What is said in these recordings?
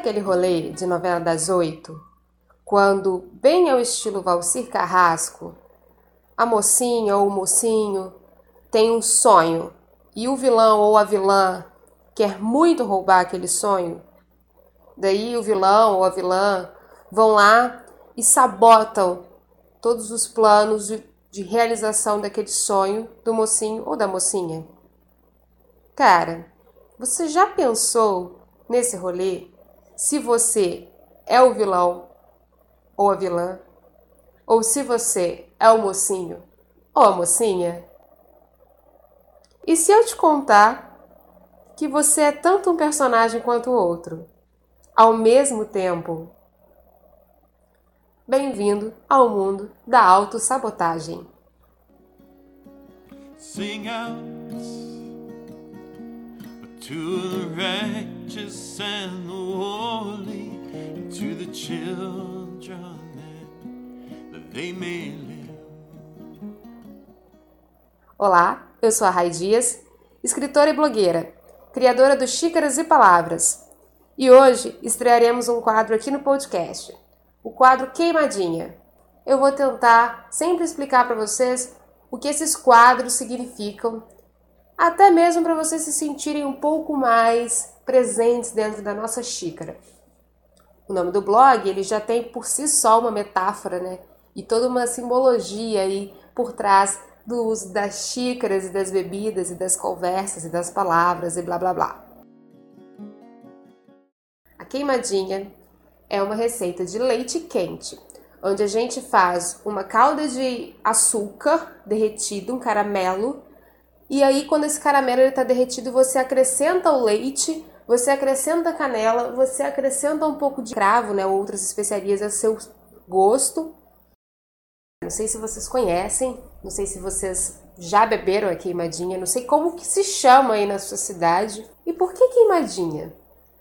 aquele rolê de novela das oito? Quando, bem ao estilo Valcir Carrasco, a mocinha ou o mocinho tem um sonho e o vilão ou a vilã quer muito roubar aquele sonho, daí o vilão ou a vilã vão lá e sabotam todos os planos de, de realização daquele sonho do mocinho ou da mocinha. Cara, você já pensou nesse rolê se você é o vilão ou a vilã? Ou se você é o mocinho ou a mocinha? E se eu te contar que você é tanto um personagem quanto o outro, ao mesmo tempo? Bem-vindo ao mundo da autossabotagem. Sing out to the righteous and the holy, and to the children that they may live. Olá, eu sou a Rai Dias, escritora e blogueira, criadora do Xícaras e Palavras. E hoje estrearemos um quadro aqui no podcast, o quadro Queimadinha. Eu vou tentar sempre explicar para vocês o que esses quadros significam, até mesmo para vocês se sentirem um pouco mais presentes dentro da nossa xícara. O nome do blog, ele já tem por si só uma metáfora, né? E toda uma simbologia aí por trás do uso das xícaras e das bebidas e das conversas e das palavras e blá blá blá. A queimadinha é uma receita de leite quente, onde a gente faz uma calda de açúcar derretido, um caramelo, e aí quando esse caramelo está derretido, você acrescenta o leite, você acrescenta canela, você acrescenta um pouco de cravo, né, outras especiarias a seu gosto, não sei se vocês conhecem, não sei se vocês já beberam a queimadinha, não sei como que se chama aí na sua cidade. E por que queimadinha?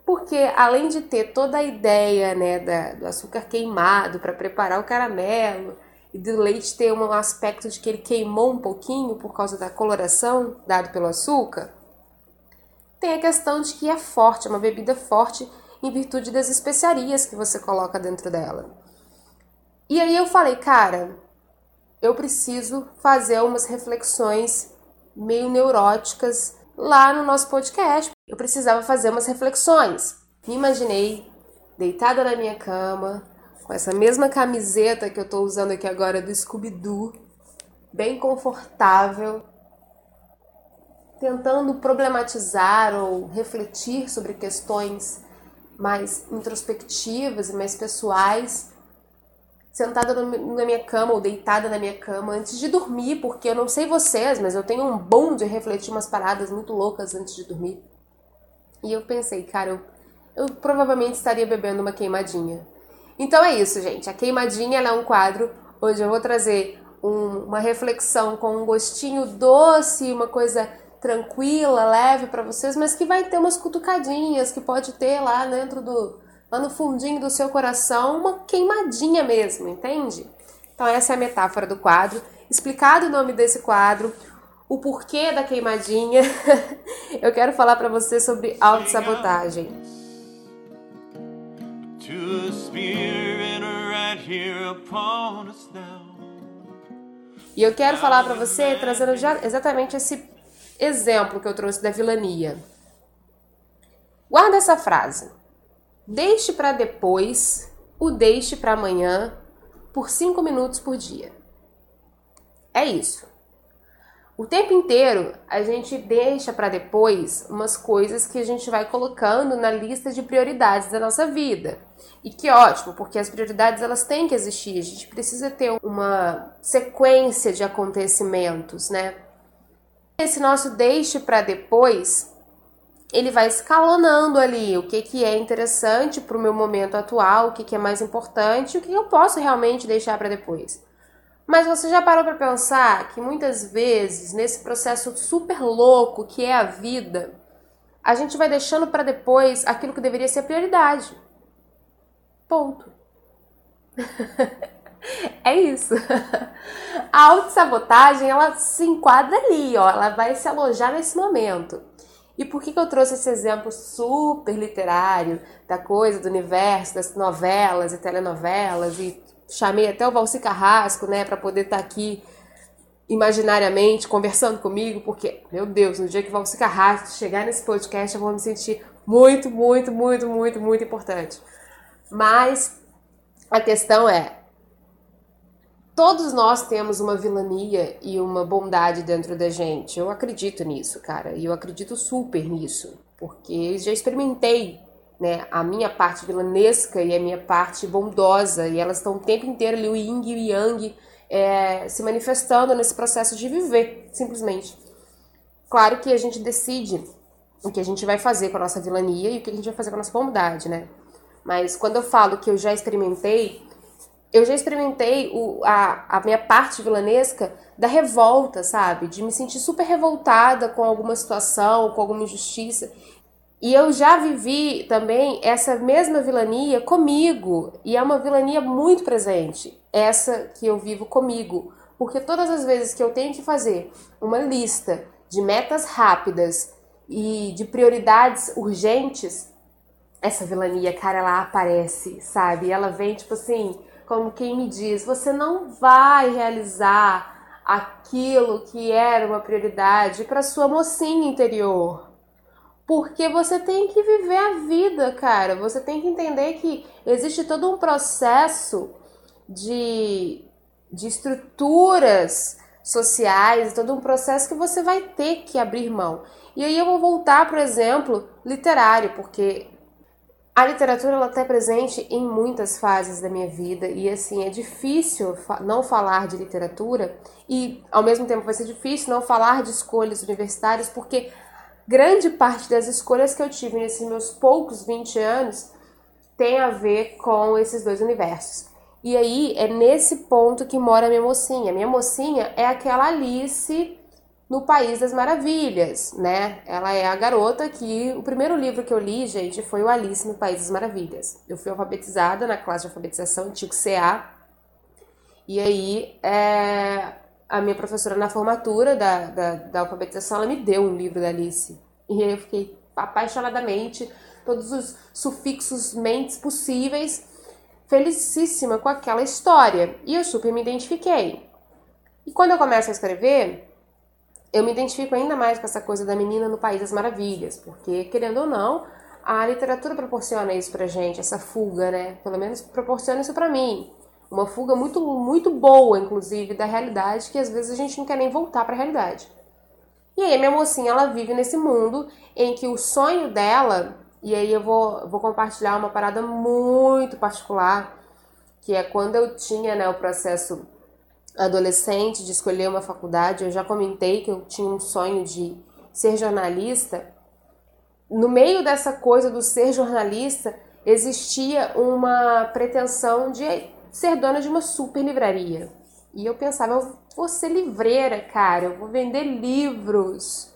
Porque além de ter toda a ideia né, da, do açúcar queimado para preparar o caramelo e do leite ter um aspecto de que ele queimou um pouquinho por causa da coloração dado pelo açúcar, tem a questão de que é forte, é uma bebida forte em virtude das especiarias que você coloca dentro dela. E aí eu falei, cara, eu preciso fazer umas reflexões meio neuróticas lá no nosso podcast. Eu precisava fazer umas reflexões. Me imaginei deitada na minha cama, com essa mesma camiseta que eu estou usando aqui agora do Scooby-Doo, bem confortável, tentando problematizar ou refletir sobre questões mais introspectivas e mais pessoais sentada na minha cama ou deitada na minha cama antes de dormir, porque eu não sei vocês, mas eu tenho um bom de refletir umas paradas muito loucas antes de dormir. E eu pensei, cara, eu, eu provavelmente estaria bebendo uma queimadinha. Então é isso, gente. A queimadinha é um quadro onde eu vou trazer um, uma reflexão com um gostinho doce, uma coisa tranquila, leve para vocês, mas que vai ter umas cutucadinhas que pode ter lá dentro do, lá no fundinho do seu coração, uma queimadinha mesmo, entende? Então essa é a metáfora do quadro. Explicado o nome desse quadro, o porquê da queimadinha, eu quero falar para você sobre autossabotagem. E eu quero falar para você trazendo já exatamente esse exemplo que eu trouxe da vilania. Guarda essa frase. Deixe para depois, o deixe para amanhã, por 5 minutos por dia. É isso. O tempo inteiro a gente deixa para depois umas coisas que a gente vai colocando na lista de prioridades da nossa vida. E que ótimo, porque as prioridades elas têm que existir. A gente precisa ter uma sequência de acontecimentos, né? Esse nosso deixe para depois ele vai escalonando ali o que, que é interessante para o meu momento atual, o que, que é mais importante, o que eu posso realmente deixar para depois. Mas você já parou para pensar que muitas vezes, nesse processo super louco que é a vida, a gente vai deixando para depois aquilo que deveria ser prioridade. Ponto. é isso. A autossabotagem, ela se enquadra ali, ó, ela vai se alojar nesse momento. E por que, que eu trouxe esse exemplo super literário da coisa do universo, das novelas e telenovelas e chamei até o Valci Carrasco, né, para poder estar tá aqui imaginariamente conversando comigo, porque, meu Deus, no dia que o Valci Carrasco chegar nesse podcast, eu vou me sentir muito, muito, muito, muito, muito importante. Mas a questão é, todos nós temos uma vilania e uma bondade dentro da gente. Eu acredito nisso, cara, e eu acredito super nisso, porque já experimentei né, a minha parte vilanesca e a minha parte bondosa, e elas estão o tempo inteiro ali, o yin e o yang, é, se manifestando nesse processo de viver, simplesmente. Claro que a gente decide o que a gente vai fazer com a nossa vilania e o que a gente vai fazer com a nossa bondade, né? Mas quando eu falo que eu já experimentei, eu já experimentei o, a, a minha parte vilanesca da revolta, sabe? De me sentir super revoltada com alguma situação, com alguma injustiça. E eu já vivi também essa mesma vilania comigo, e é uma vilania muito presente, essa que eu vivo comigo, porque todas as vezes que eu tenho que fazer uma lista de metas rápidas e de prioridades urgentes, essa vilania, cara, ela aparece, sabe? Ela vem tipo assim, como quem me diz: você não vai realizar aquilo que era uma prioridade para sua mocinha interior porque você tem que viver a vida, cara. Você tem que entender que existe todo um processo de, de estruturas sociais, todo um processo que você vai ter que abrir mão. E aí eu vou voltar o exemplo literário, porque a literatura ela está presente em muitas fases da minha vida e assim é difícil não falar de literatura e ao mesmo tempo vai ser difícil não falar de escolhas universitárias porque grande parte das escolhas que eu tive nesses meus poucos 20 anos tem a ver com esses dois universos. E aí é nesse ponto que mora a minha mocinha. Minha mocinha é aquela Alice no País das Maravilhas, né? Ela é a garota que o primeiro livro que eu li, gente, foi o Alice no País das Maravilhas. Eu fui alfabetizada na classe de alfabetização antigo CA. E aí é, a minha professora na formatura da, da, da, alfabetização, ela me deu um livro da Alice. E eu fiquei apaixonadamente, todos os sufixos mentes possíveis, felicíssima com aquela história. E eu super me identifiquei. E quando eu começo a escrever, eu me identifico ainda mais com essa coisa da menina no País das Maravilhas, porque, querendo ou não, a literatura proporciona isso pra gente, essa fuga, né? Pelo menos proporciona isso pra mim. Uma fuga muito, muito boa, inclusive, da realidade, que às vezes a gente não quer nem voltar para a realidade. E aí, a minha mocinha, ela vive nesse mundo em que o sonho dela, e aí eu vou, vou compartilhar uma parada muito particular, que é quando eu tinha né, o processo adolescente de escolher uma faculdade, eu já comentei que eu tinha um sonho de ser jornalista. No meio dessa coisa do ser jornalista, existia uma pretensão de ser dona de uma super livraria. E eu pensava, eu vou ser livreira, cara, eu vou vender livros.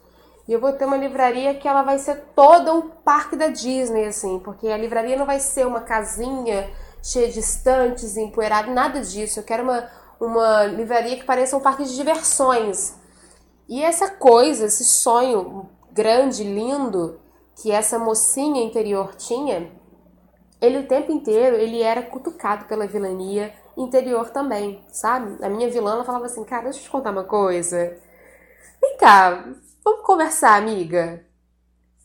E eu vou ter uma livraria que ela vai ser toda um parque da Disney, assim, porque a livraria não vai ser uma casinha cheia de estantes, empoeirada, nada disso. Eu quero uma, uma livraria que pareça um parque de diversões. E essa coisa, esse sonho grande, lindo, que essa mocinha interior tinha, ele o tempo inteiro ele era cutucado pela vilania interior também, sabe? A minha vilã ela falava assim, cara, deixa eu te contar uma coisa. Vem cá, vamos conversar, amiga.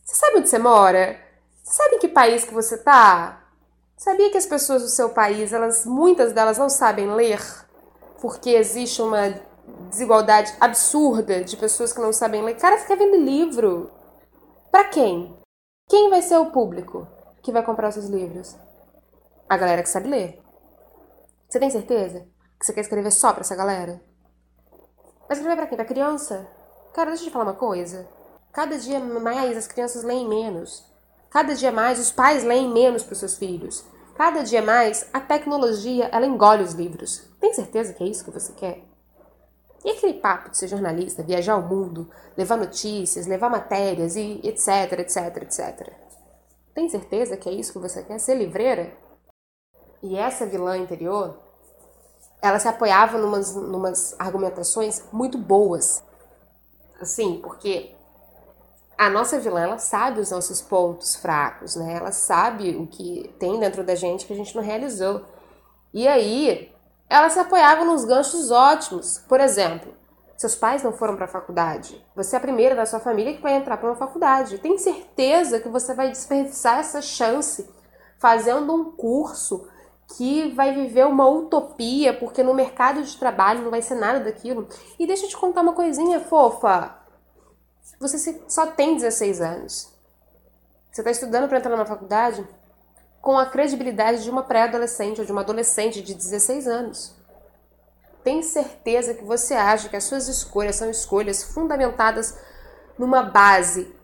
Você sabe onde você mora? Você sabe em que país que você tá? Sabia que as pessoas do seu país, elas, muitas delas não sabem ler? Porque existe uma desigualdade absurda de pessoas que não sabem ler. Cara, fica vendo livro. Para quem? Quem vai ser o público? Que vai comprar os seus livros? A galera que sabe ler. Você tem certeza que você quer escrever só pra essa galera? Vai escrever pra quem? Pra criança? Cara, deixa eu te falar uma coisa. Cada dia mais as crianças leem menos. Cada dia mais os pais leem menos para seus filhos. Cada dia mais a tecnologia ela engole os livros. Tem certeza que é isso que você quer? E aquele papo de ser jornalista, viajar o mundo, levar notícias, levar matérias e etc, etc, etc. Tem certeza que é isso que você quer? Ser livreira? E essa vilã interior, ela se apoiava numas, numas argumentações muito boas. Assim, porque a nossa vilã, ela sabe os nossos pontos fracos, né? Ela sabe o que tem dentro da gente que a gente não realizou. E aí, ela se apoiava nos ganchos ótimos. Por exemplo, seus pais não foram para a faculdade. Você é a primeira da sua família que vai entrar para uma faculdade. Tem certeza que você vai desperdiçar essa chance fazendo um curso que vai viver uma utopia, porque no mercado de trabalho não vai ser nada daquilo. E deixa eu te contar uma coisinha, fofa. Você só tem 16 anos. Você está estudando para entrar numa faculdade com a credibilidade de uma pré-adolescente ou de uma adolescente de 16 anos. Tem certeza que você acha que as suas escolhas são escolhas fundamentadas numa base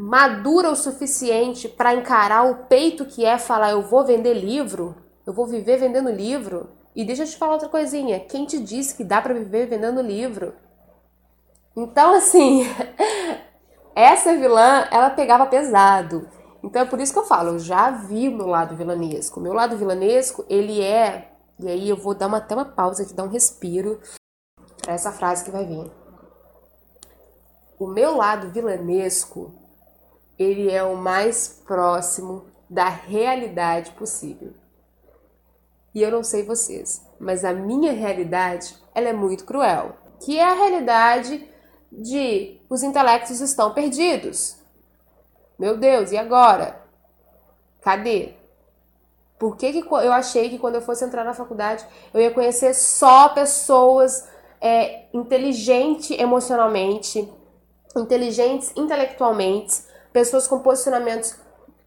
madura o suficiente para encarar o peito que é falar eu vou vender livro? Eu vou viver vendendo livro. E deixa eu te falar outra coisinha. Quem te disse que dá para viver vendendo livro? Então, assim, essa vilã, ela pegava pesado. Então é por isso que eu falo, eu já vi o meu lado vilanesco. O meu lado vilanesco, ele é. E aí eu vou dar uma, até uma pausa aqui, dar um respiro para essa frase que vai vir. O meu lado vilanesco, ele é o mais próximo da realidade possível. E eu não sei vocês, mas a minha realidade, ela é muito cruel. Que é a realidade de os intelectos estão perdidos. Meu Deus, e agora? Cadê? Por que, que eu achei que quando eu fosse entrar na faculdade eu ia conhecer só pessoas é, inteligentes emocionalmente, inteligentes intelectualmente, pessoas com posicionamentos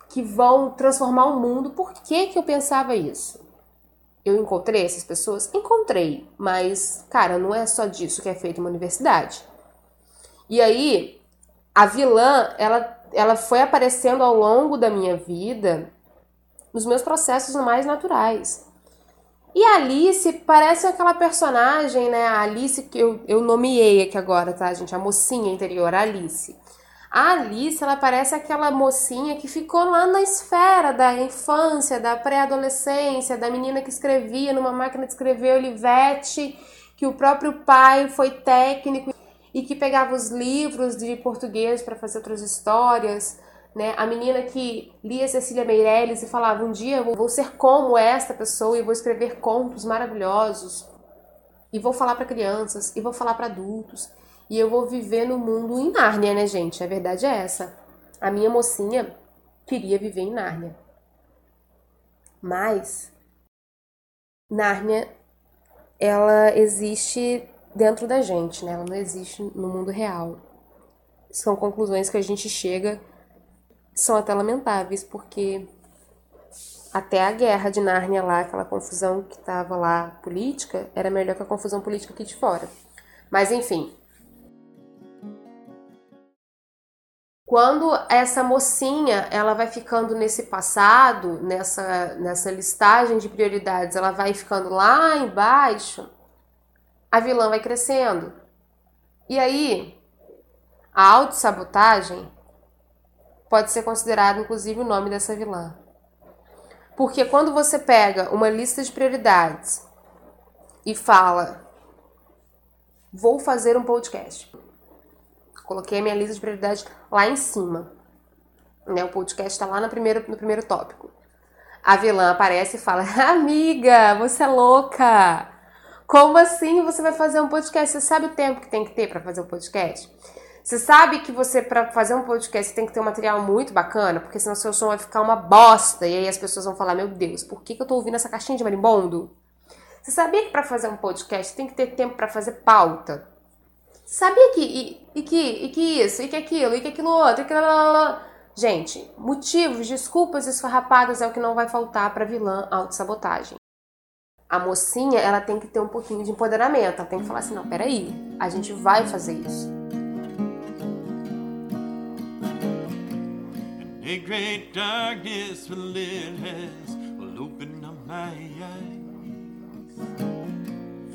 que vão transformar o mundo? Por que, que eu pensava isso? Eu encontrei essas pessoas? Encontrei, mas, cara, não é só disso que é feito uma universidade. E aí, a vilã, ela, ela foi aparecendo ao longo da minha vida nos meus processos mais naturais. E a Alice parece aquela personagem, né? A Alice que eu, eu nomeei aqui agora, tá, gente? A mocinha interior, a Alice. A Alice, ela parece aquela mocinha que ficou lá na esfera da infância, da pré-adolescência, da menina que escrevia numa máquina de escrever Olivete, que o próprio pai foi técnico e que pegava os livros de português para fazer outras histórias. Né? A menina que lia Cecília Meirelles e falava: Um dia eu vou ser como esta pessoa e vou escrever contos maravilhosos, e vou falar para crianças, e vou falar para adultos. E eu vou viver no mundo em Nárnia, né, gente? A verdade é essa. A minha mocinha queria viver em Nárnia. Mas Nárnia ela existe dentro da gente, né? Ela não existe no mundo real. São conclusões que a gente chega são até lamentáveis, porque até a guerra de Nárnia lá, aquela confusão que estava lá política, era melhor que a confusão política aqui de fora. Mas enfim, Quando essa mocinha ela vai ficando nesse passado, nessa, nessa listagem de prioridades, ela vai ficando lá embaixo, a vilã vai crescendo. E aí, a autossabotagem pode ser considerado inclusive o nome dessa vilã. Porque quando você pega uma lista de prioridades e fala, vou fazer um podcast. Coloquei a minha lista de prioridades lá em cima. Né? O podcast está lá no primeiro, no primeiro tópico. A vilã aparece e fala: Amiga, você é louca! Como assim você vai fazer um podcast? Você sabe o tempo que tem que ter para fazer um podcast? Você sabe que você, para fazer um podcast, você tem que ter um material muito bacana, porque senão seu som vai ficar uma bosta. E aí as pessoas vão falar: Meu Deus, por que, que eu tô ouvindo essa caixinha de marimbondo? Você sabia que para fazer um podcast tem que ter tempo para fazer pauta? Sabia que. E, e, que, e que isso, e que aquilo, e que aquilo outro, e que. Gente, motivos, desculpas esfarrapadas é o que não vai faltar para vilã autossabotagem. A mocinha, ela tem que ter um pouquinho de empoderamento. Ela tem que falar assim: não, peraí, a gente vai fazer isso.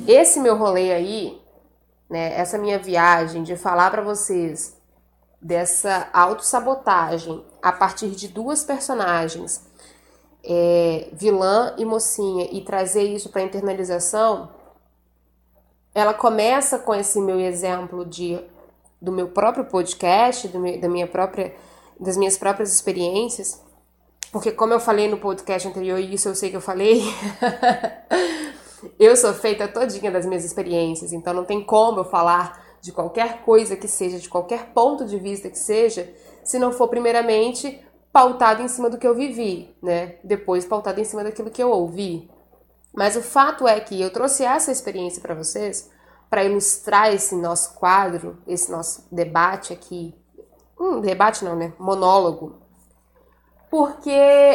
Esse meu rolê aí né, essa minha viagem de falar para vocês dessa autossabotagem a partir de duas personagens, é, vilã e mocinha, e trazer isso para internalização, ela começa com esse meu exemplo de do meu próprio podcast, do meu, da minha própria, das minhas próprias experiências, porque como eu falei no podcast anterior, e isso eu sei que eu falei, eu sou feita todinha das minhas experiências, então não tem como eu falar de qualquer coisa que seja, de qualquer ponto de vista que seja, se não for primeiramente pautado em cima do que eu vivi, né? Depois pautado em cima daquilo que eu ouvi. Mas o fato é que eu trouxe essa experiência para vocês para ilustrar esse nosso quadro, esse nosso debate aqui. Um debate não, né? Monólogo. Porque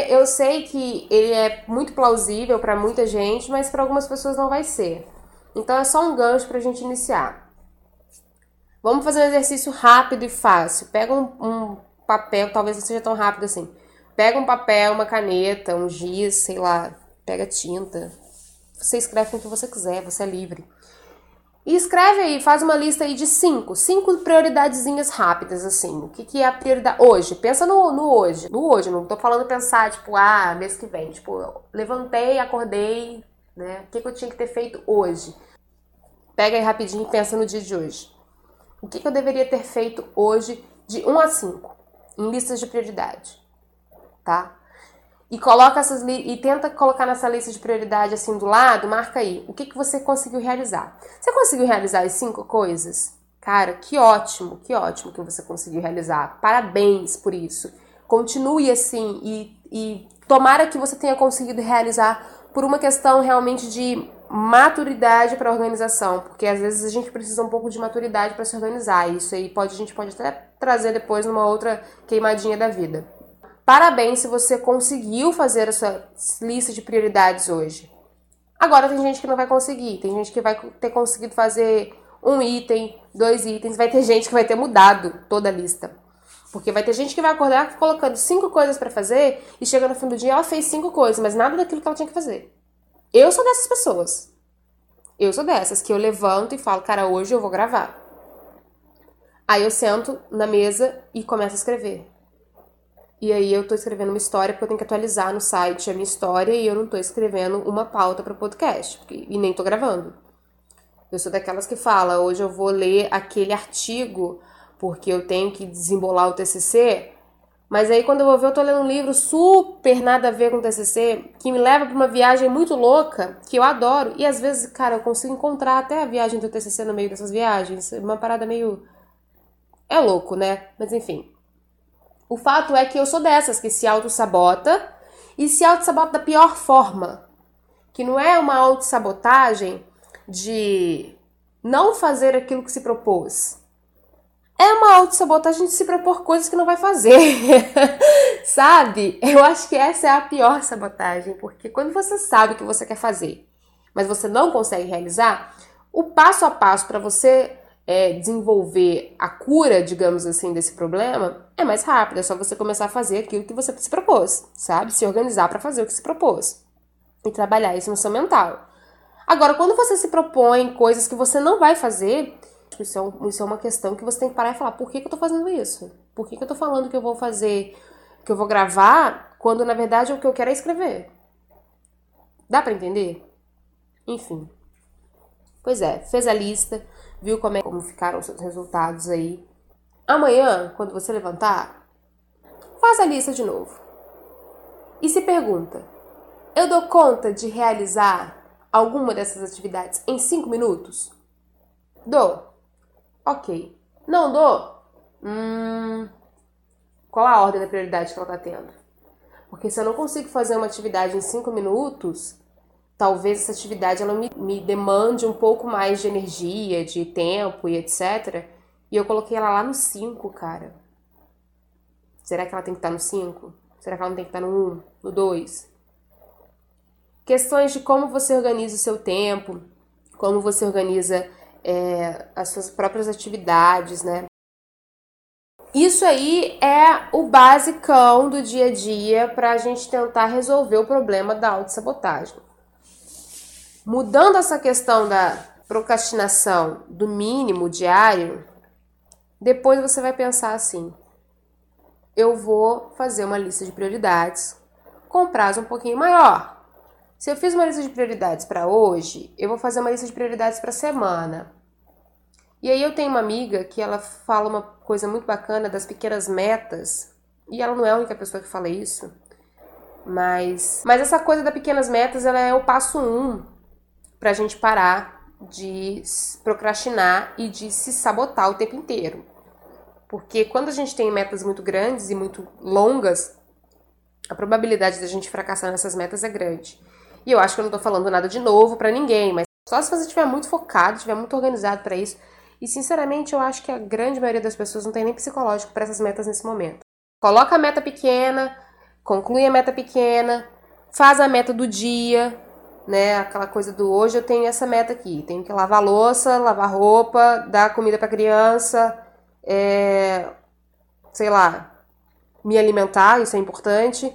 eu sei que ele é muito plausível para muita gente, mas para algumas pessoas não vai ser. Então é só um gancho para a gente iniciar. Vamos fazer um exercício rápido e fácil. Pega um, um papel, talvez não seja tão rápido assim. Pega um papel, uma caneta, um giz, sei lá, pega tinta. Você escreve com o que você quiser, você é livre. E escreve aí, faz uma lista aí de cinco, cinco prioridadezinhas rápidas, assim. O que, que é a prioridade hoje? Pensa no, no hoje. No hoje, não tô falando pensar, tipo, ah, mês que vem. Tipo, levantei, acordei, né? O que, que eu tinha que ter feito hoje? Pega aí rapidinho e pensa no dia de hoje. O que, que eu deveria ter feito hoje de 1 a 5 em listas de prioridade, tá? E coloca essas e tenta colocar nessa lista de prioridade assim do lado, marca aí o que, que você conseguiu realizar. Você conseguiu realizar as cinco coisas? Cara, que ótimo, que ótimo que você conseguiu realizar. Parabéns por isso. Continue assim e, e tomara que você tenha conseguido realizar por uma questão realmente de maturidade para organização, porque às vezes a gente precisa um pouco de maturidade para se organizar. Isso aí pode a gente pode até trazer depois numa outra queimadinha da vida. Parabéns se você conseguiu fazer a sua lista de prioridades hoje. Agora tem gente que não vai conseguir, tem gente que vai ter conseguido fazer um item, dois itens, vai ter gente que vai ter mudado toda a lista. Porque vai ter gente que vai acordar colocando cinco coisas para fazer e chega no fim do dia ela fez cinco coisas, mas nada daquilo que ela tinha que fazer. Eu sou dessas pessoas. Eu sou dessas que eu levanto e falo, cara, hoje eu vou gravar. Aí eu sento na mesa e começo a escrever. E aí eu tô escrevendo uma história porque eu tenho que atualizar no site a minha história e eu não tô escrevendo uma pauta para podcast porque, e nem tô gravando. Eu sou daquelas que fala, hoje eu vou ler aquele artigo porque eu tenho que desembolar o TCC mas aí quando eu vou ver, eu tô lendo um livro super nada a ver com o TCC, que me leva para uma viagem muito louca, que eu adoro. E às vezes, cara, eu consigo encontrar até a viagem do TCC no meio dessas viagens. Uma parada meio. É louco, né? Mas enfim. O fato é que eu sou dessas que se auto-sabota e se auto-sabota da pior forma. Que não é uma auto-sabotagem de não fazer aquilo que se propôs é uma autossabotagem de se propor coisas que não vai fazer. sabe? Eu acho que essa é a pior sabotagem, porque quando você sabe o que você quer fazer, mas você não consegue realizar, o passo a passo para você é, desenvolver a cura, digamos assim, desse problema é mais rápido. É só você começar a fazer aquilo que você se propôs, sabe? Se organizar para fazer o que se propôs e trabalhar isso no seu mental. Agora, quando você se propõe coisas que você não vai fazer, isso é, um, isso é uma questão que você tem que parar e falar: por que, que eu tô fazendo isso? Por que, que eu tô falando que eu vou fazer, que eu vou gravar, quando na verdade o que eu quero é escrever? Dá para entender? Enfim. Pois é, fez a lista, viu como, é, como ficaram os seus resultados aí. Amanhã, quando você levantar, faz a lista de novo. E se pergunta: eu dou conta de realizar alguma dessas atividades em 5 minutos? Dou. Ok. Não dou? Hum, qual a ordem da prioridade que ela está tendo? Porque se eu não consigo fazer uma atividade em 5 minutos, talvez essa atividade ela me, me demande um pouco mais de energia, de tempo e etc. E eu coloquei ela lá no 5, cara. Será que ela tem que estar no 5? Será que ela não tem que estar no 1, um, no 2? Questões de como você organiza o seu tempo, como você organiza é, as suas próprias atividades, né? Isso aí é o basicão do dia a dia para a gente tentar resolver o problema da autossabotagem. Mudando essa questão da procrastinação do mínimo diário, depois você vai pensar assim: eu vou fazer uma lista de prioridades com prazo um pouquinho maior. Se eu fiz uma lista de prioridades para hoje, eu vou fazer uma lista de prioridades para semana. E aí eu tenho uma amiga que ela fala uma coisa muito bacana das pequenas metas, e ela não é a única pessoa que fala isso, mas, mas essa coisa das pequenas metas, ela é o passo um pra gente parar de procrastinar e de se sabotar o tempo inteiro. Porque quando a gente tem metas muito grandes e muito longas, a probabilidade da gente fracassar nessas metas é grande. E eu acho que eu não tô falando nada de novo para ninguém, mas só se você estiver muito focado, estiver muito organizado para isso. E sinceramente, eu acho que a grande maioria das pessoas não tem nem psicológico para essas metas nesse momento. Coloca a meta pequena, conclui a meta pequena, faz a meta do dia, né? Aquela coisa do hoje eu tenho essa meta aqui, tenho que lavar louça, lavar roupa, dar comida para criança, é, sei lá, me alimentar, isso é importante.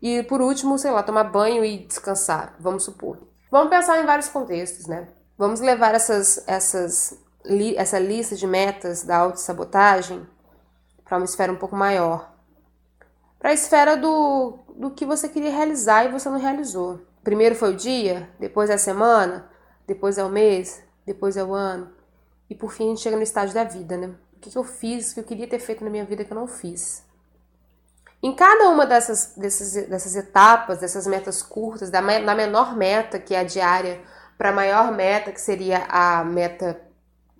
E por último, sei lá, tomar banho e descansar, vamos supor. Vamos pensar em vários contextos, né? Vamos levar essas, essas, li, essa lista de metas da autossabotagem para uma esfera um pouco maior. Para a esfera do, do que você queria realizar e você não realizou. Primeiro foi o dia, depois é a semana, depois é o mês, depois é o ano. E por fim a gente chega no estágio da vida, né? O que, eu fiz que eu queria ter feito na minha vida que eu não fiz? Em cada uma dessas, dessas, dessas etapas, dessas metas curtas, da, da menor meta, que é a diária, para a maior meta, que seria a meta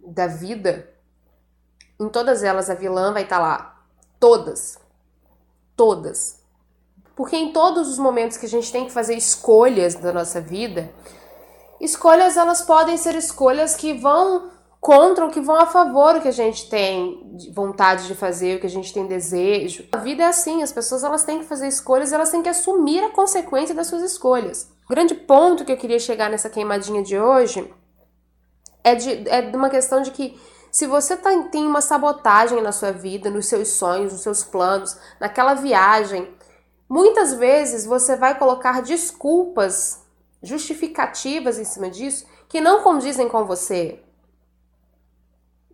da vida, em todas elas a vilã vai estar tá lá. Todas. Todas. Porque em todos os momentos que a gente tem que fazer escolhas da nossa vida, escolhas elas podem ser escolhas que vão contra o que vão a favor o que a gente tem vontade de fazer, o que a gente tem desejo. A vida é assim, as pessoas elas têm que fazer escolhas, elas têm que assumir a consequência das suas escolhas. O grande ponto que eu queria chegar nessa queimadinha de hoje é de, é de uma questão de que se você tá, tem uma sabotagem na sua vida, nos seus sonhos, nos seus planos, naquela viagem, Muitas vezes você vai colocar desculpas justificativas em cima disso que não condizem com você.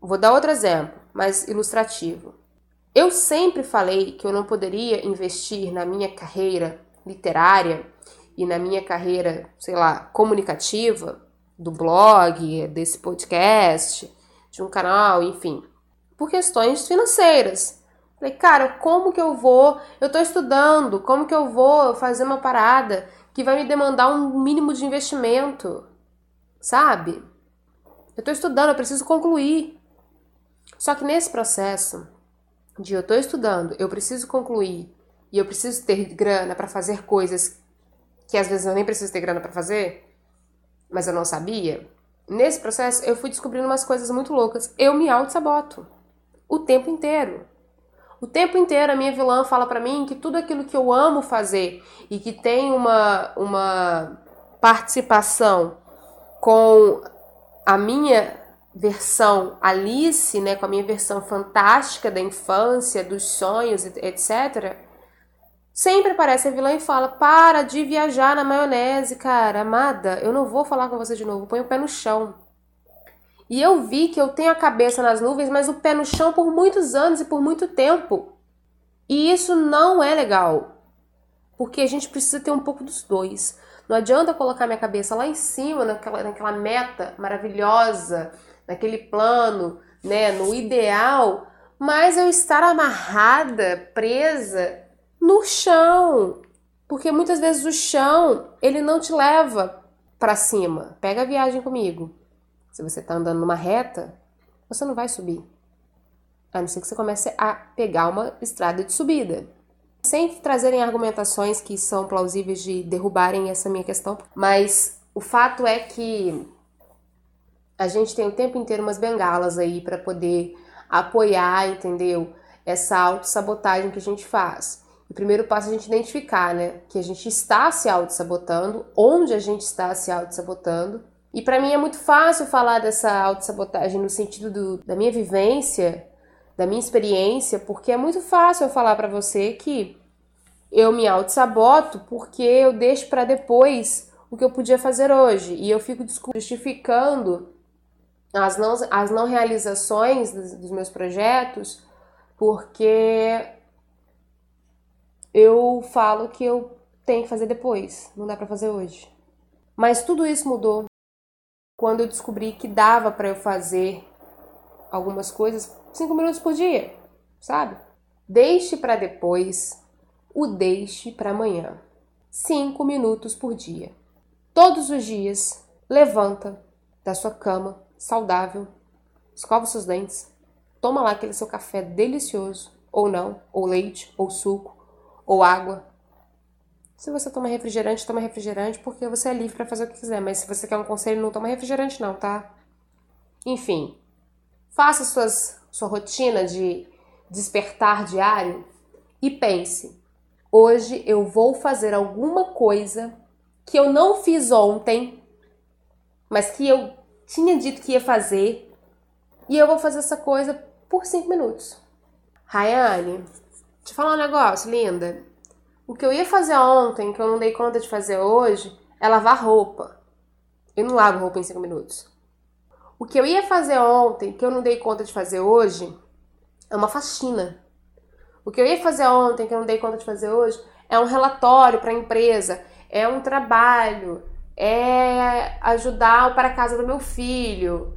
Vou dar outro exemplo, mais ilustrativo. Eu sempre falei que eu não poderia investir na minha carreira literária e na minha carreira, sei lá, comunicativa, do blog, desse podcast, de um canal, enfim, por questões financeiras. Falei, cara, como que eu vou? Eu tô estudando, como que eu vou fazer uma parada que vai me demandar um mínimo de investimento? Sabe? Eu tô estudando, eu preciso concluir. Só que nesse processo de eu tô estudando, eu preciso concluir e eu preciso ter grana para fazer coisas que às vezes eu nem preciso ter grana para fazer, mas eu não sabia. Nesse processo eu fui descobrindo umas coisas muito loucas. Eu me auto-saboto o tempo inteiro. O tempo inteiro a minha vilã fala para mim que tudo aquilo que eu amo fazer e que tem uma, uma participação com a minha versão Alice, né, com a minha versão fantástica da infância, dos sonhos, etc. Sempre aparece a vilã e fala: "Para de viajar na maionese, cara, amada, eu não vou falar com você de novo, põe o pé no chão". E eu vi que eu tenho a cabeça nas nuvens, mas o pé no chão por muitos anos e por muito tempo. E isso não é legal. Porque a gente precisa ter um pouco dos dois. Não adianta colocar minha cabeça lá em cima, naquela, naquela meta maravilhosa, naquele plano, né, no ideal, mas eu estar amarrada, presa no chão. Porque muitas vezes o chão, ele não te leva para cima. Pega a viagem comigo. Se você está andando numa reta, você não vai subir. A não ser que você comece a pegar uma estrada de subida. Sem trazerem argumentações que são plausíveis de derrubarem essa minha questão, mas o fato é que a gente tem o tempo inteiro umas bengalas aí para poder apoiar, entendeu? Essa autossabotagem que a gente faz. O primeiro passo é a gente identificar, né? Que a gente está se auto-sabotando, onde a gente está se auto-sabotando e para mim é muito fácil falar dessa autossabotagem no sentido do, da minha vivência, da minha experiência, porque é muito fácil eu falar para você que eu me auto-saboto porque eu deixo para depois o que eu podia fazer hoje. E eu fico justificando as não, as não realizações dos, dos meus projetos porque eu falo que eu tenho que fazer depois, não dá para fazer hoje. Mas tudo isso mudou quando eu descobri que dava para eu fazer algumas coisas cinco minutos por dia, sabe? Deixe para depois, o deixe para amanhã. Cinco minutos por dia. Todos os dias, levanta da sua cama, saudável, escova seus dentes, toma lá aquele seu café delicioso, ou não, ou leite, ou suco, ou água. Se você toma refrigerante, toma refrigerante porque você é livre para fazer o que quiser, mas se você quer um conselho, não toma refrigerante não, tá? Enfim, faça suas, sua rotina de despertar diário e pense: hoje eu vou fazer alguma coisa que eu não fiz ontem, mas que eu tinha dito que ia fazer, e eu vou fazer essa coisa por cinco minutos. Rayane, te falar um negócio, linda. O que eu ia fazer ontem, que eu não dei conta de fazer hoje, é lavar roupa. Eu não lavo roupa em cinco minutos. O que eu ia fazer ontem, que eu não dei conta de fazer hoje, é uma faxina. O que eu ia fazer ontem, que eu não dei conta de fazer hoje, é um relatório para a empresa, é um trabalho, é ajudar para a casa do meu filho,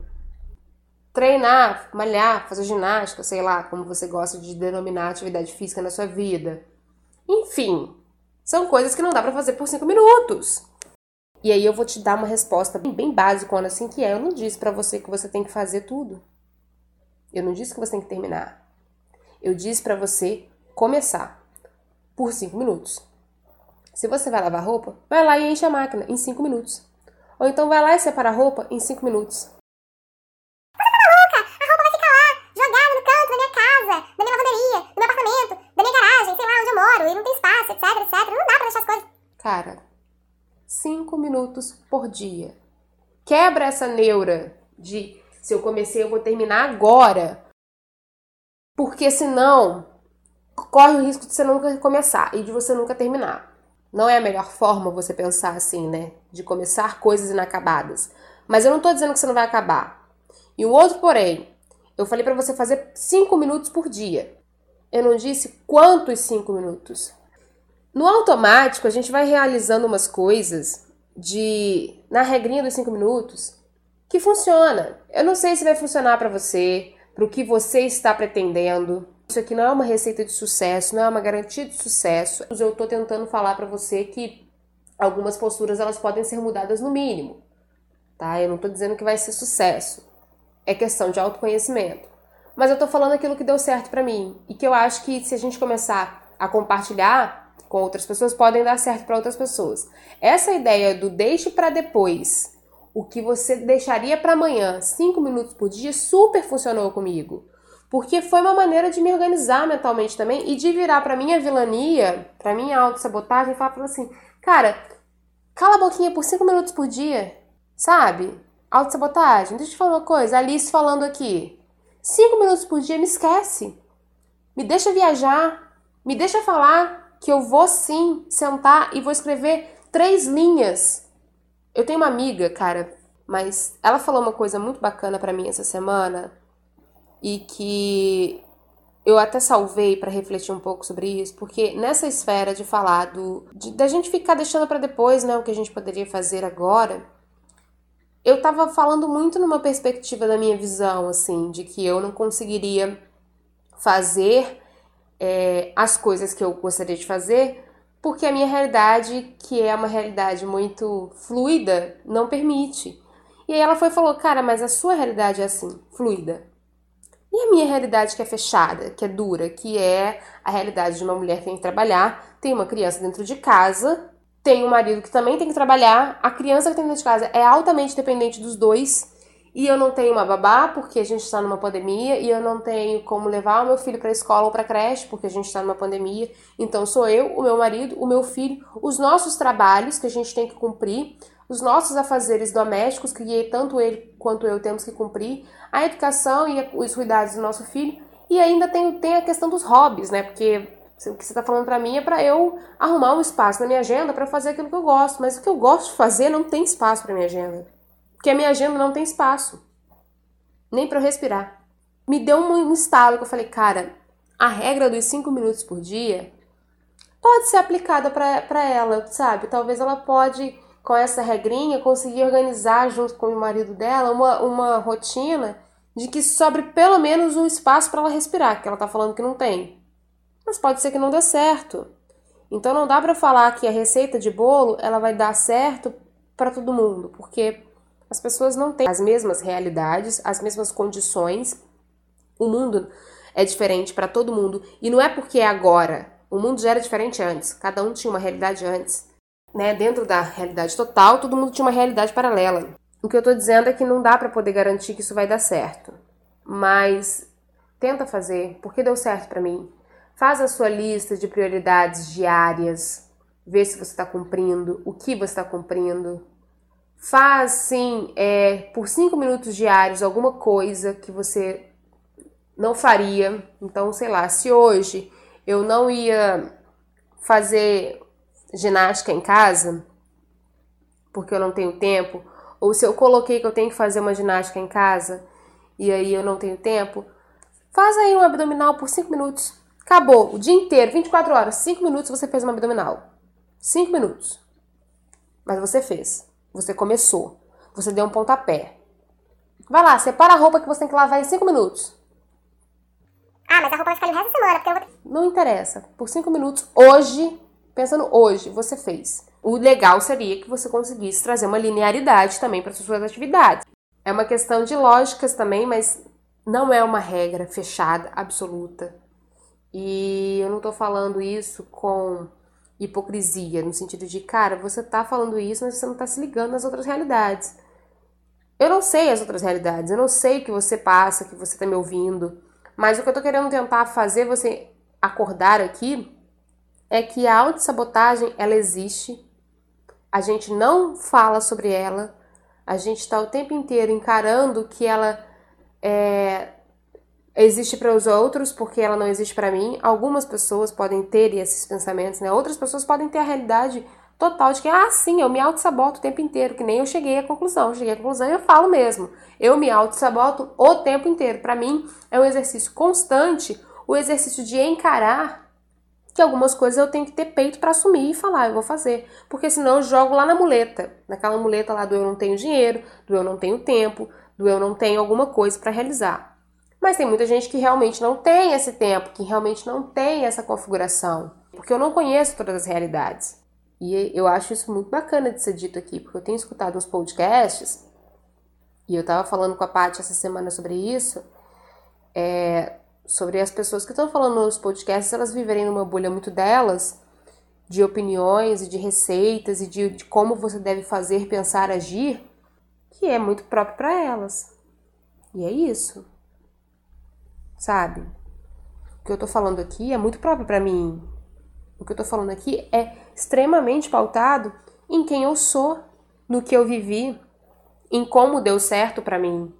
treinar, malhar, fazer ginástica, sei lá, como você gosta de denominar atividade física na sua vida. Enfim, são coisas que não dá para fazer por cinco minutos. E aí eu vou te dar uma resposta bem, bem básica, assim que é. Eu não disse para você que você tem que fazer tudo. Eu não disse que você tem que terminar. Eu disse para você começar por cinco minutos. Se você vai lavar roupa, vai lá e enche a máquina em cinco minutos. Ou então vai lá e separa a roupa em cinco minutos. Você tá maluca? A roupa vai ficar lá, jogada no canto da minha casa, da minha lavanderia, do meu apartamento, da minha garagem, e não tem espaço, etc, etc. Não dá pra deixar as coisas. Cara, 5 minutos por dia. Quebra essa neura de se eu comecei, eu vou terminar agora. Porque senão corre o risco de você nunca começar e de você nunca terminar. Não é a melhor forma você pensar assim, né? De começar coisas inacabadas. Mas eu não tô dizendo que você não vai acabar. E o outro, porém, eu falei para você fazer 5 minutos por dia. Eu não disse quantos 5 minutos. No automático, a gente vai realizando umas coisas de na regrinha dos cinco minutos que funciona. Eu não sei se vai funcionar para você, para o que você está pretendendo. Isso aqui não é uma receita de sucesso, não é uma garantia de sucesso. Eu estou tentando falar para você que algumas posturas elas podem ser mudadas no mínimo, tá? Eu não estou dizendo que vai ser sucesso. É questão de autoconhecimento. Mas eu estou falando aquilo que deu certo para mim e que eu acho que se a gente começar a compartilhar com outras pessoas podem dar certo para outras pessoas. Essa ideia do deixe para depois, o que você deixaria para amanhã, cinco minutos por dia, super funcionou comigo. Porque foi uma maneira de me organizar mentalmente também e de virar para minha vilania, para minha autossabotagem e falar assim: cara, cala a boquinha por cinco minutos por dia, sabe? Autossabotagem. Deixa eu te falar uma coisa, Alice falando aqui. Cinco minutos por dia, me esquece. Me deixa viajar, me deixa falar, que eu vou sim sentar e vou escrever três linhas. Eu tenho uma amiga, cara, mas ela falou uma coisa muito bacana para mim essa semana e que eu até salvei para refletir um pouco sobre isso, porque nessa esfera de falar do de, da gente ficar deixando para depois, né, o que a gente poderia fazer agora, eu tava falando muito numa perspectiva da minha visão, assim, de que eu não conseguiria fazer é, as coisas que eu gostaria de fazer, porque a minha realidade, que é uma realidade muito fluida, não permite. E aí ela foi e falou: Cara, mas a sua realidade é assim, fluida. E a minha realidade que é fechada, que é dura, que é a realidade de uma mulher que tem que trabalhar, tem uma criança dentro de casa, tem um marido que também tem que trabalhar, a criança que tem dentro de casa é altamente dependente dos dois, e eu não tenho uma babá porque a gente está numa pandemia e eu não tenho como levar o meu filho para a escola ou para a creche porque a gente está numa pandemia. Então sou eu, o meu marido, o meu filho, os nossos trabalhos que a gente tem que cumprir, os nossos afazeres domésticos que tanto ele quanto eu temos que cumprir, a educação e os cuidados do nosso filho e ainda tem, tem a questão dos hobbies, né? Porque o que você está falando para mim é para eu arrumar um espaço na minha agenda para fazer aquilo que eu gosto, mas o que eu gosto de fazer não tem espaço para minha agenda. Porque a minha agenda não tem espaço. Nem para eu respirar. Me deu um estalo que eu falei, cara, a regra dos cinco minutos por dia pode ser aplicada para ela, sabe? Talvez ela pode, com essa regrinha, conseguir organizar junto com o marido dela uma, uma rotina de que sobre pelo menos um espaço para ela respirar, que ela tá falando que não tem. Mas pode ser que não dê certo. Então não dá para falar que a receita de bolo ela vai dar certo para todo mundo, porque as pessoas não têm as mesmas realidades, as mesmas condições. O mundo é diferente para todo mundo e não é porque é agora. O mundo já era diferente antes. Cada um tinha uma realidade antes, né? Dentro da realidade total, todo mundo tinha uma realidade paralela. O que eu tô dizendo é que não dá para poder garantir que isso vai dar certo. Mas tenta fazer, porque deu certo para mim. Faz a sua lista de prioridades diárias, vê se você está cumprindo, o que você está cumprindo. Faz, sim, é, por cinco minutos diários alguma coisa que você não faria. Então, sei lá, se hoje eu não ia fazer ginástica em casa, porque eu não tenho tempo, ou se eu coloquei que eu tenho que fazer uma ginástica em casa e aí eu não tenho tempo, faz aí um abdominal por 5 minutos. Acabou. O dia inteiro, 24 horas, 5 minutos você fez um abdominal. 5 minutos. Mas você fez. Você começou. Você deu um pontapé. Vai lá, separa a roupa que você tem que lavar em 5 minutos. Ah, mas a roupa vai ficar ali o resto da semana, porque eu vou... Não interessa. Por 5 minutos, hoje, pensando hoje, você fez. O legal seria que você conseguisse trazer uma linearidade também para suas atividades. É uma questão de lógicas também, mas não é uma regra fechada, absoluta. E eu não estou falando isso com hipocrisia, no sentido de, cara, você está falando isso, mas você não está se ligando nas outras realidades. Eu não sei as outras realidades, eu não sei o que você passa, que você está me ouvindo, mas o que eu estou querendo tentar fazer você acordar aqui é que a autossabotagem, ela existe, a gente não fala sobre ela, a gente está o tempo inteiro encarando que ela é, existe para os outros porque ela não existe para mim. Algumas pessoas podem ter esses pensamentos, né? Outras pessoas podem ter a realidade total de que, ah, sim, eu me auto-saboto o tempo inteiro, que nem eu cheguei à conclusão. Eu cheguei à conclusão e eu falo mesmo. Eu me auto-saboto o tempo inteiro. Para mim, é um exercício constante o exercício de encarar que algumas coisas eu tenho que ter peito para assumir e falar, eu vou fazer. Porque senão eu jogo lá na muleta, naquela muleta lá do eu não tenho dinheiro, do eu não tenho tempo, do eu não tenho alguma coisa para realizar. Mas tem muita gente que realmente não tem esse tempo, que realmente não tem essa configuração, porque eu não conheço todas as realidades. E eu acho isso muito bacana de ser dito aqui, porque eu tenho escutado uns podcasts, e eu tava falando com a Paty essa semana sobre isso, é, sobre as pessoas que estão falando nos podcasts, elas viverem numa bolha muito delas, de opiniões e de receitas e de, de como você deve fazer, pensar, agir, que é muito próprio para elas. E é isso. Sabe? O que eu tô falando aqui é muito próprio para mim. O que eu tô falando aqui é extremamente pautado em quem eu sou, no que eu vivi, em como deu certo para mim.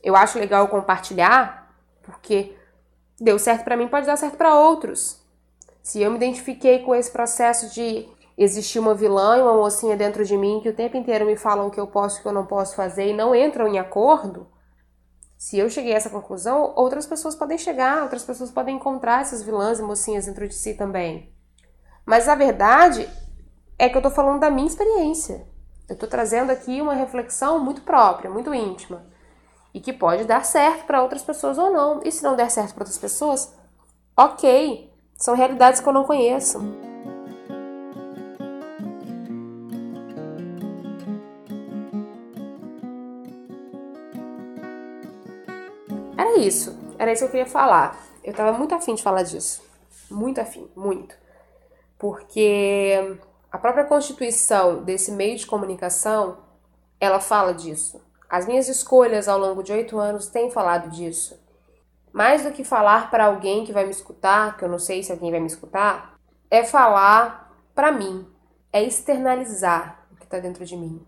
Eu acho legal compartilhar porque deu certo para mim, pode dar certo para outros. Se eu me identifiquei com esse processo de existir uma vilã e uma mocinha dentro de mim que o tempo inteiro me falam o que eu posso e o que eu não posso fazer e não entram em acordo, se eu cheguei a essa conclusão, outras pessoas podem chegar, outras pessoas podem encontrar essas vilãs e mocinhas dentro de si também. Mas a verdade é que eu tô falando da minha experiência. Eu tô trazendo aqui uma reflexão muito própria, muito íntima e que pode dar certo para outras pessoas ou não. E se não der certo para outras pessoas, ok, são realidades que eu não conheço. Era isso, era isso que eu queria falar. Eu tava muito afim de falar disso. Muito afim, muito. Porque a própria constituição desse meio de comunicação, ela fala disso. As minhas escolhas ao longo de oito anos têm falado disso. Mais do que falar para alguém que vai me escutar, que eu não sei se alguém vai me escutar, é falar para mim, é externalizar o que está dentro de mim.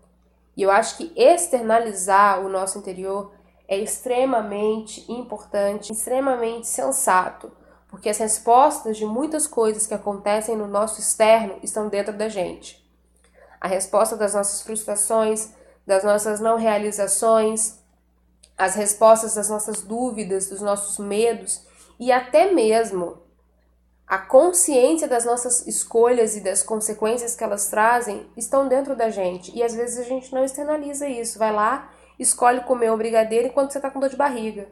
E eu acho que externalizar o nosso interior é extremamente importante, extremamente sensato, porque as respostas de muitas coisas que acontecem no nosso externo estão dentro da gente. A resposta das nossas frustrações, das nossas não realizações, as respostas das nossas dúvidas, dos nossos medos e até mesmo a consciência das nossas escolhas e das consequências que elas trazem estão dentro da gente e às vezes a gente não externaliza isso, vai lá escolhe comer um brigadeiro enquanto você tá com dor de barriga.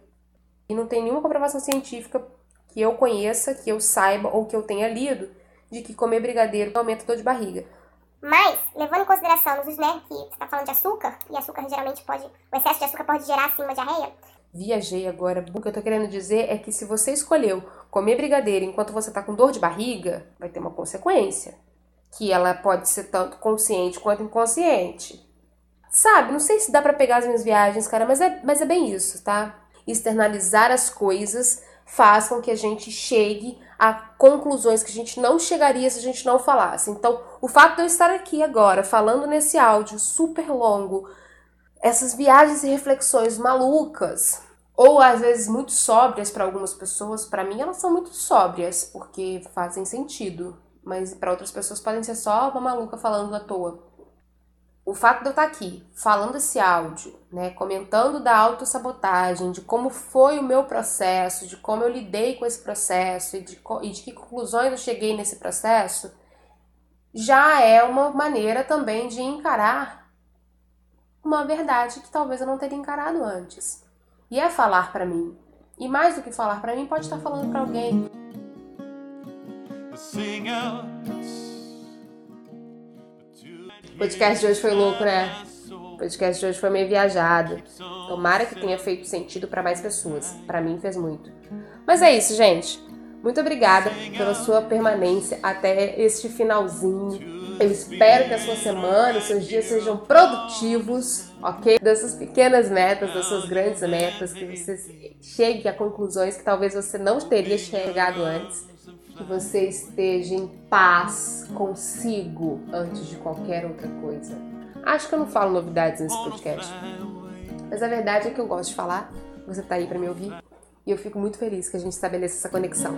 E não tem nenhuma comprovação científica que eu conheça, que eu saiba ou que eu tenha lido de que comer brigadeiro aumenta a dor de barriga. Mas, levando em consideração né, que você está falando de açúcar, e açúcar geralmente pode. O excesso de açúcar pode gerar assim uma diarreia. Viajei agora. O que eu tô querendo dizer é que se você escolheu comer brigadeiro enquanto você tá com dor de barriga, vai ter uma consequência. Que ela pode ser tanto consciente quanto inconsciente. Sabe, não sei se dá para pegar as minhas viagens, cara, mas é, mas é bem isso, tá? Externalizar as coisas faz com que a gente chegue a conclusões que a gente não chegaria se a gente não falasse. Então, o fato de eu estar aqui agora falando nesse áudio super longo, essas viagens e reflexões malucas, ou às vezes muito sóbrias para algumas pessoas, para mim elas são muito sóbrias, porque fazem sentido, mas para outras pessoas podem ser só uma maluca falando à toa o fato de eu estar aqui falando esse áudio, né, comentando da autossabotagem, de como foi o meu processo, de como eu lidei com esse processo e de, e de que conclusões eu cheguei nesse processo, já é uma maneira também de encarar uma verdade que talvez eu não teria encarado antes. E é falar para mim. E mais do que falar para mim, pode estar falando para alguém. O podcast de hoje foi louco, né? O podcast de hoje foi meio viajado. Tomara que tenha feito sentido para mais pessoas. Para mim fez muito. Mas é isso, gente. Muito obrigada pela sua permanência até este finalzinho. Eu espero que a sua semana, os seus dias sejam produtivos, ok? Dessas pequenas metas, das suas grandes metas, que você chegue a conclusões que talvez você não teria chegado antes que você esteja em paz consigo antes de qualquer outra coisa. Acho que eu não falo novidades nesse podcast, mas a verdade é que eu gosto de falar, você tá aí para me ouvir e eu fico muito feliz que a gente estabeleça essa conexão.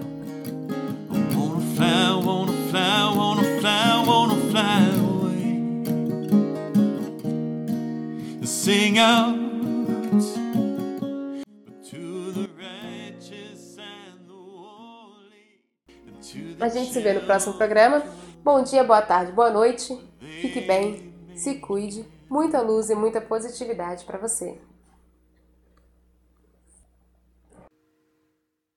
Sing out A gente se vê no próximo programa. Bom dia, boa tarde, boa noite. Fique bem, se cuide. Muita luz e muita positividade para você.